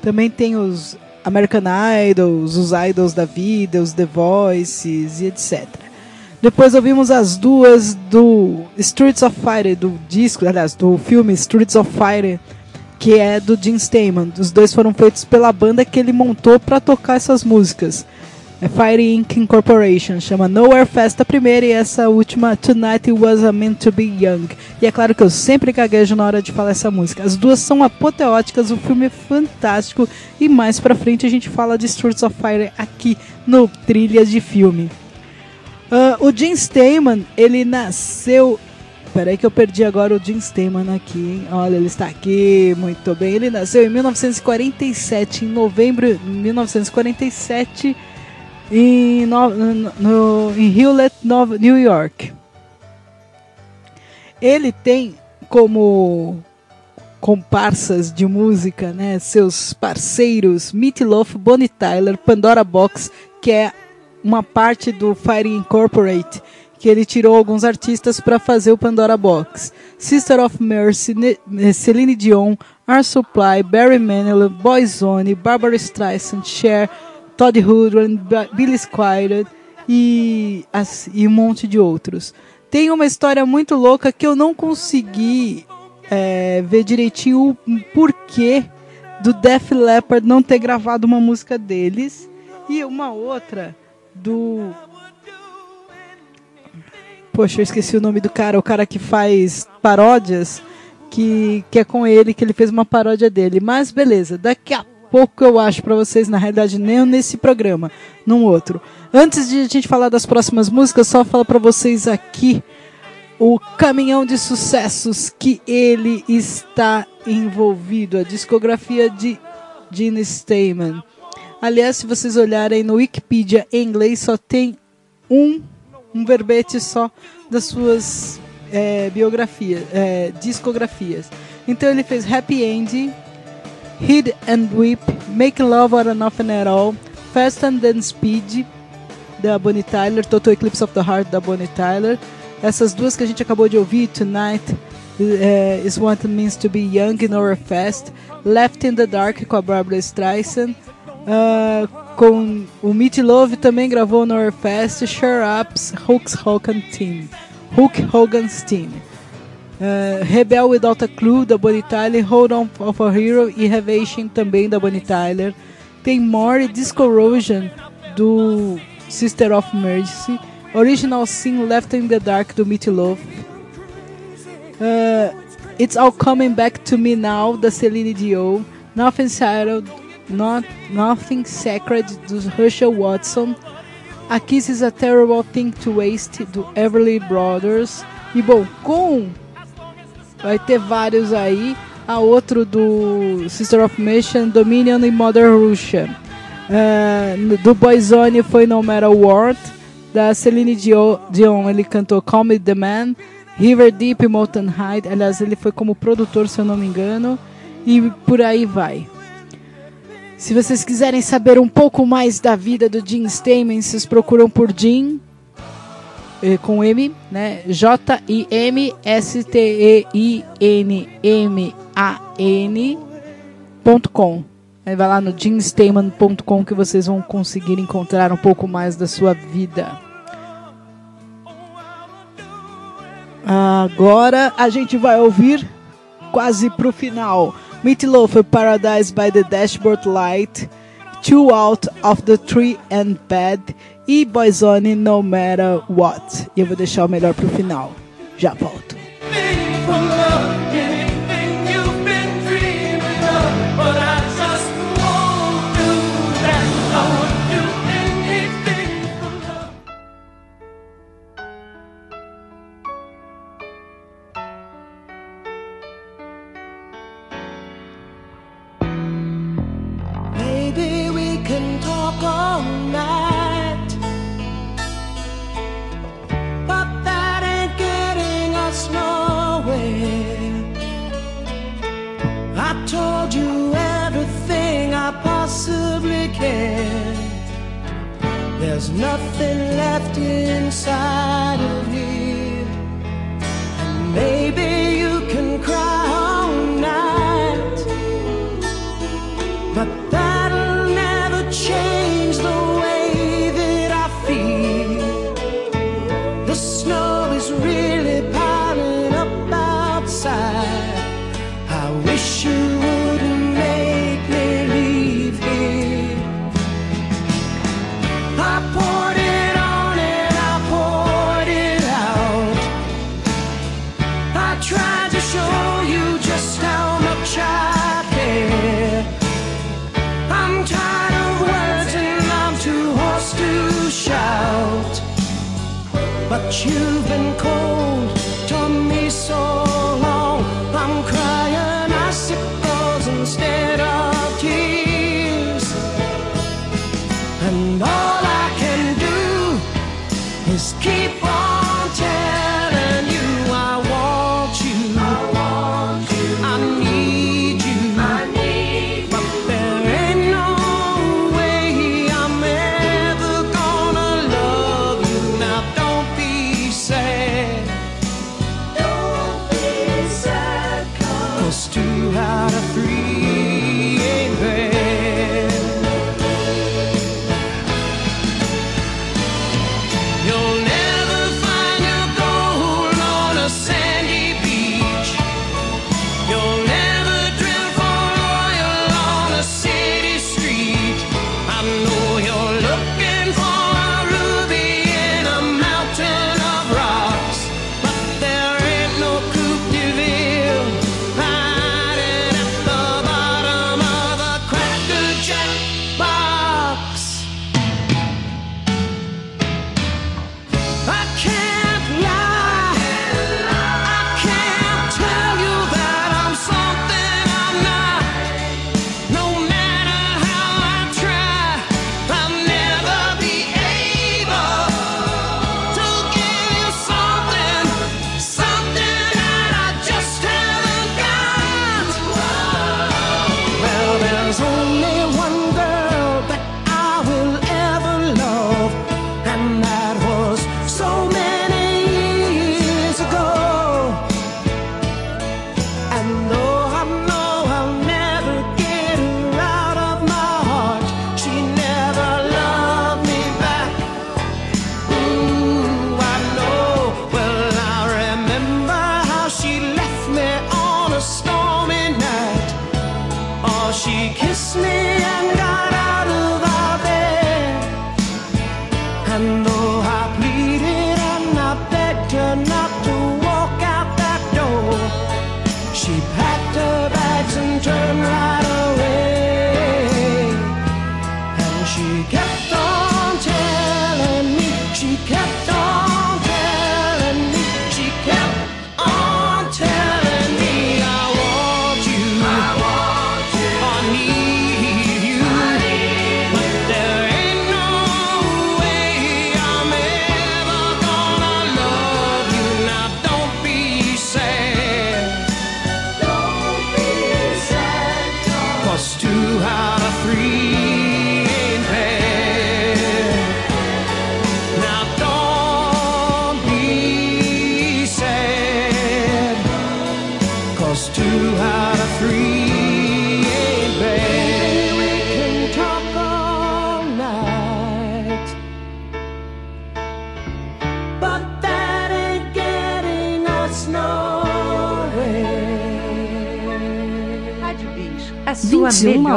A: também tem os American Idols, os Idols da vida, os The Voices e etc. Depois ouvimos as duas do Streets of Fire, do disco, aliás, do filme Streets of Fire, que é do Jim Steinman. Os dois foram feitos pela banda que ele montou para tocar essas músicas. É Fire Inc. Incorporation, chama Nowhere Fest a primeira e essa última Tonight It Was a Meant to Be Young. E é claro que eu sempre gaguejo na hora de falar essa música. As duas são apoteóticas, o filme é fantástico e mais pra frente a gente fala de Streets of Fire aqui no Trilhas de Filme. Uh, o Jim Steinman, ele nasceu. Peraí que eu perdi agora o Jim Steinman aqui, hein? Olha, ele está aqui, muito bem. Ele nasceu em 1947, em novembro de 1947, em, no, no, em Hewlett, New York. Ele tem como comparsas de música, né, seus parceiros Meat Loaf, Bonnie Tyler, Pandora Box, que é uma parte do Fire Incorporate, que ele tirou alguns artistas para fazer o Pandora Box. Sister of Mercy, ne Celine Dion, Art Supply, Barry Manilow, Boyzone, Barbara Streisand, Cher, Todd Rundgren, Billy Squire e, as, e um monte de outros. Tem uma história muito louca que eu não consegui é, ver direitinho o porquê do Def Leppard não ter gravado uma música deles e uma outra do Poxa, eu esqueci o nome do cara, o cara que faz paródias, que, que é com ele, que ele fez uma paródia dele. Mas beleza, daqui a pouco eu acho para vocês, na realidade, nem nesse programa, num outro. Antes de a gente falar das próximas músicas, só falar para vocês aqui o caminhão de sucessos que ele está envolvido, a discografia de Gene Steinman. Aliás, se vocês olharem no Wikipedia em inglês, só tem um, um verbete só das suas é, biografias, é, discografias. Então ele fez Happy Ending, Hid and Weep, Make Love or Nothing at All, Fast and Then Speed, da Bonnie Tyler, Total Eclipse of the Heart, da Bonnie Tyler. Essas duas que a gente acabou de ouvir, Tonight uh, is What It Means to Be Young in Our Fast, Left in the Dark com a Barbara Streisand, uh, com o Meat Love também gravou no Fest, Sure Ups, Hulk Hogan Team, Hulk Hogan's Team. Uh, Rebel Without a Clue da Bonnie Tyler, Hold On of a Hero e Revelation também da Bonnie Tyler. Tem More Discorrosion do Sister of Mercy. Original Sin Left in the Dark do Meat Love. Uh, It's All Coming Back to Me Now da Celine Dion. Nothing Settled, Not, Nothing Sacred do Herschel Watson. A Kiss is a Terrible Thing to Waste do Everly Brothers. E bom, com vai ter vários aí. A outro do Sister of Mission, Dominion e Mother Russia. Uh, do Boyzone foi No Matter What. Da Celine Dion, ele cantou Call Me The Man. River Deep e Molten Hide. Aliás, ele foi como produtor, se eu não me engano. E por aí vai. Se vocês quiserem saber um pouco mais da vida do Jim Steinman, vocês procuram por Jim eh, com M, né? J I M S T E I N M A N.com. Aí vai lá no jimsteinman.com que vocês vão conseguir encontrar um pouco mais da sua vida. Agora a gente vai ouvir quase pro final. Meatloaf Paradise by the Dashboard Light, Two Out of the Tree and Bed e Boyzone No Matter What. E eu vou deixar o melhor pro final. Já volto.
B: There's nothing left inside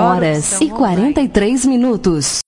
J: horas e 43 minutos.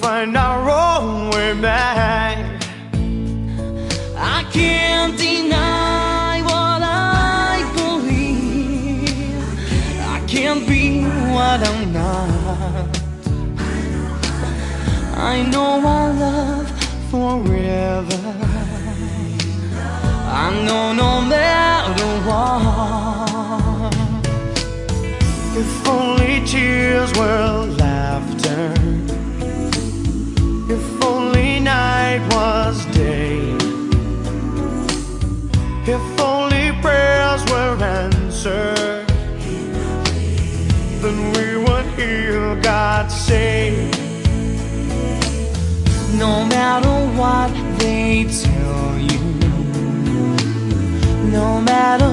B: find our own way back. I can't deny what I believe. I can't be what I'm not. I know our love forever. I know no matter what. If only tears were. say. No matter what they tell you No matter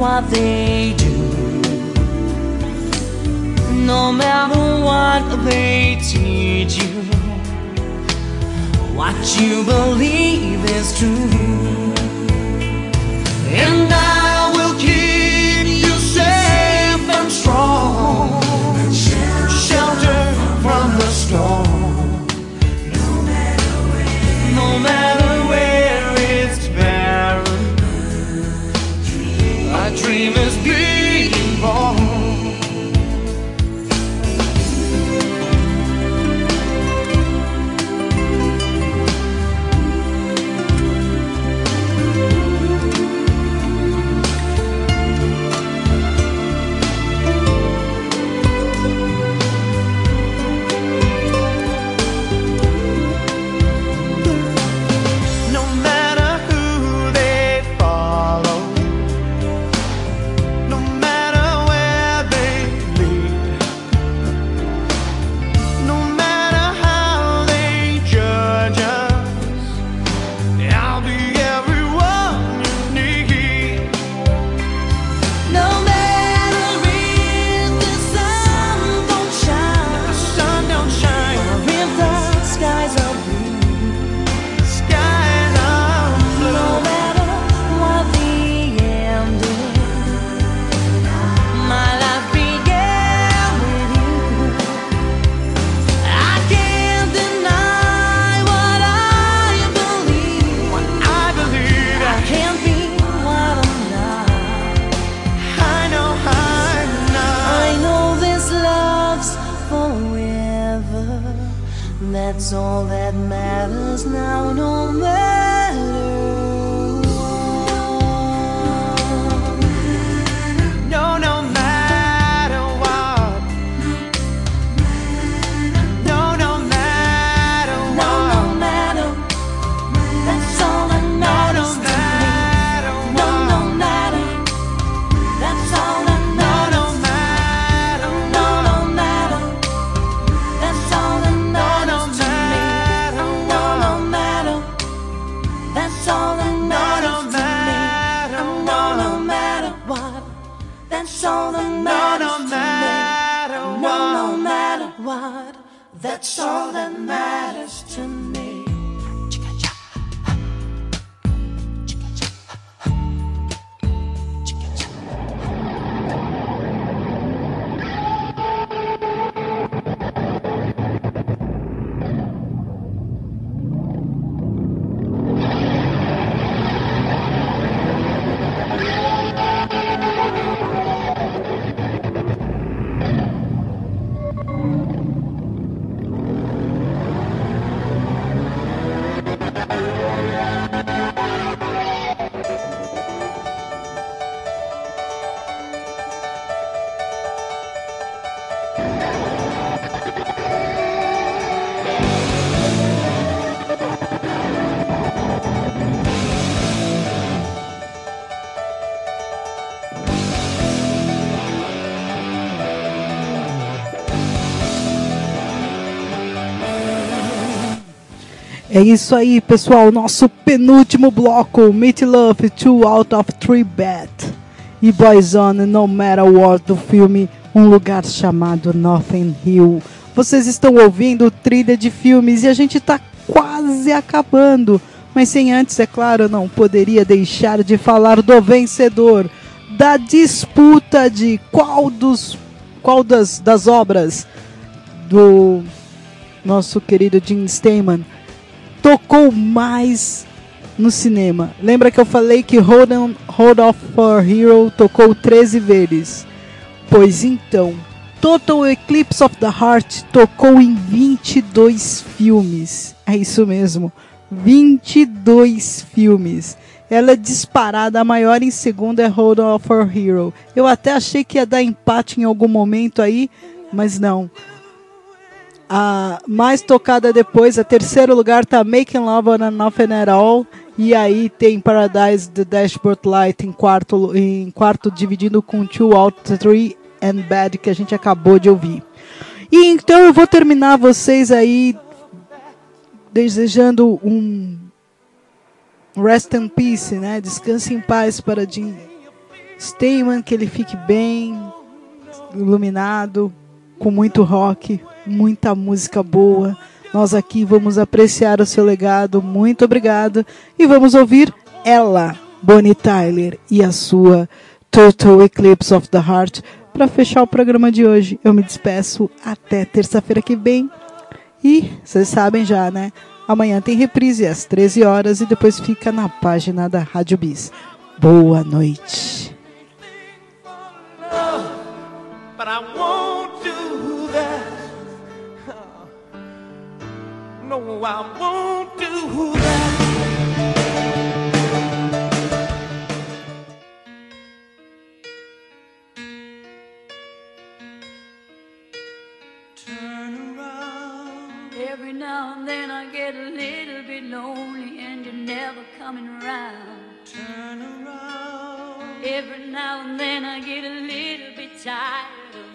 B: what they do No matter what they teach you What you believe is true. And I strong. Shelter from the storm. No matter where. No matter
A: É isso aí, pessoal. Nosso penúltimo bloco: Meat Love, Two Out of Three Bad. E Boyzone, No Matter What, do filme Um Lugar Chamado Nothing Hill. Vocês estão ouvindo trilha de filmes e a gente está quase acabando. Mas sem antes, é claro, não poderia deixar de falar do vencedor da disputa de qual dos qual das, das obras do nosso querido Jim Steinman tocou mais no cinema. Lembra que eu falei que Hold, on, Hold Off for Hero tocou 13 vezes? Pois então, Total Eclipse of the Heart tocou em 22 filmes. É isso mesmo, 22 filmes. Ela é disparada, a maior em segundo é Hold On for Hero. Eu até achei que ia dar empate em algum momento aí, mas não. A mais tocada depois, a terceiro lugar tá Making Love on Nothing at All. E aí tem Paradise The Dashboard Light em quarto, em quarto dividindo com Two Out, Three and Bad que a gente acabou de ouvir. E então eu vou terminar vocês aí desejando um rest in peace, né? Descanse em paz para Jim Steinman, que ele fique bem, iluminado, com muito rock, muita música boa. Nós aqui vamos apreciar o seu legado. Muito obrigado. E vamos ouvir ela, Bonnie Tyler, e a sua Total Eclipse of the Heart. Para fechar o programa de hoje, eu me despeço até terça-feira que vem. E vocês sabem já, né? Amanhã tem reprise às 13 horas e depois fica na página da Rádio Bis. Boa noite.
B: No, I won't do that. Turn around.
E: Every now and then I get a little bit lonely and you're never coming around. Turn around. Every now and then I get a little bit tired of